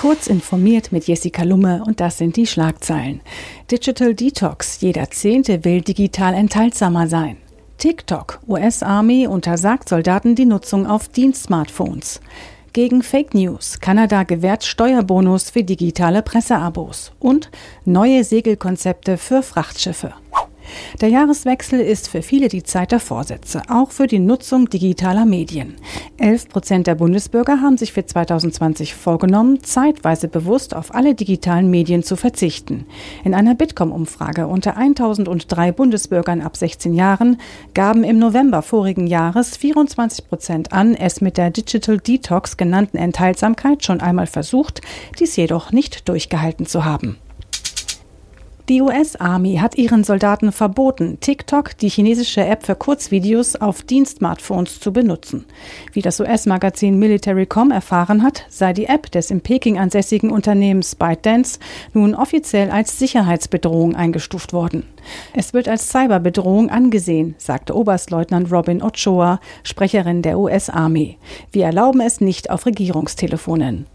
Kurz informiert mit Jessica Lumme und das sind die Schlagzeilen. Digital Detox. Jeder Zehnte will digital enthaltsamer sein. TikTok. US-Armee untersagt Soldaten die Nutzung auf Dienstsmartphones. Gegen Fake News. Kanada gewährt Steuerbonus für digitale Presseabos. Und neue Segelkonzepte für Frachtschiffe. Der Jahreswechsel ist für viele die Zeit der Vorsätze, auch für die Nutzung digitaler Medien. 11 Prozent der Bundesbürger haben sich für 2020 vorgenommen, zeitweise bewusst auf alle digitalen Medien zu verzichten. In einer Bitkom-Umfrage unter 1003 Bundesbürgern ab 16 Jahren gaben im November vorigen Jahres 24 Prozent an, es mit der Digital Detox genannten Enthaltsamkeit schon einmal versucht, dies jedoch nicht durchgehalten zu haben. Die US-Army hat ihren Soldaten verboten, TikTok, die chinesische App für Kurzvideos, auf Dienstsmartphones zu benutzen. Wie das US-Magazin Military.com erfahren hat, sei die App des in Peking ansässigen Unternehmens ByteDance nun offiziell als Sicherheitsbedrohung eingestuft worden. Es wird als Cyberbedrohung angesehen, sagte Oberstleutnant Robin Ochoa, Sprecherin der US-Army. Wir erlauben es nicht auf Regierungstelefonen.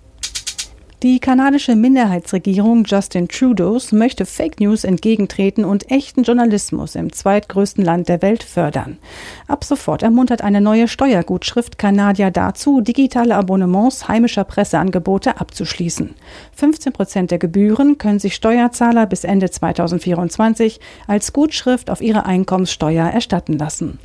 Die kanadische Minderheitsregierung Justin Trudeaus möchte Fake News entgegentreten und echten Journalismus im zweitgrößten Land der Welt fördern. Ab sofort ermuntert eine neue Steuergutschrift Kanadier dazu, digitale Abonnements heimischer Presseangebote abzuschließen. 15 Prozent der Gebühren können sich Steuerzahler bis Ende 2024 als Gutschrift auf ihre Einkommenssteuer erstatten lassen.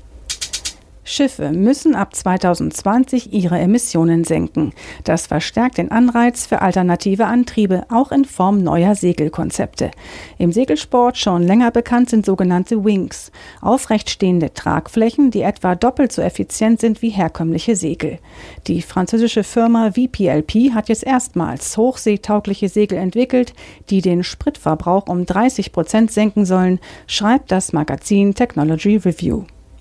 Schiffe müssen ab 2020 ihre Emissionen senken. Das verstärkt den Anreiz für alternative Antriebe, auch in Form neuer Segelkonzepte. Im Segelsport schon länger bekannt sind sogenannte Wings, aufrechtstehende Tragflächen, die etwa doppelt so effizient sind wie herkömmliche Segel. Die französische Firma VPLP hat jetzt erstmals hochseetaugliche Segel entwickelt, die den Spritverbrauch um 30 Prozent senken sollen, schreibt das Magazin Technology Review.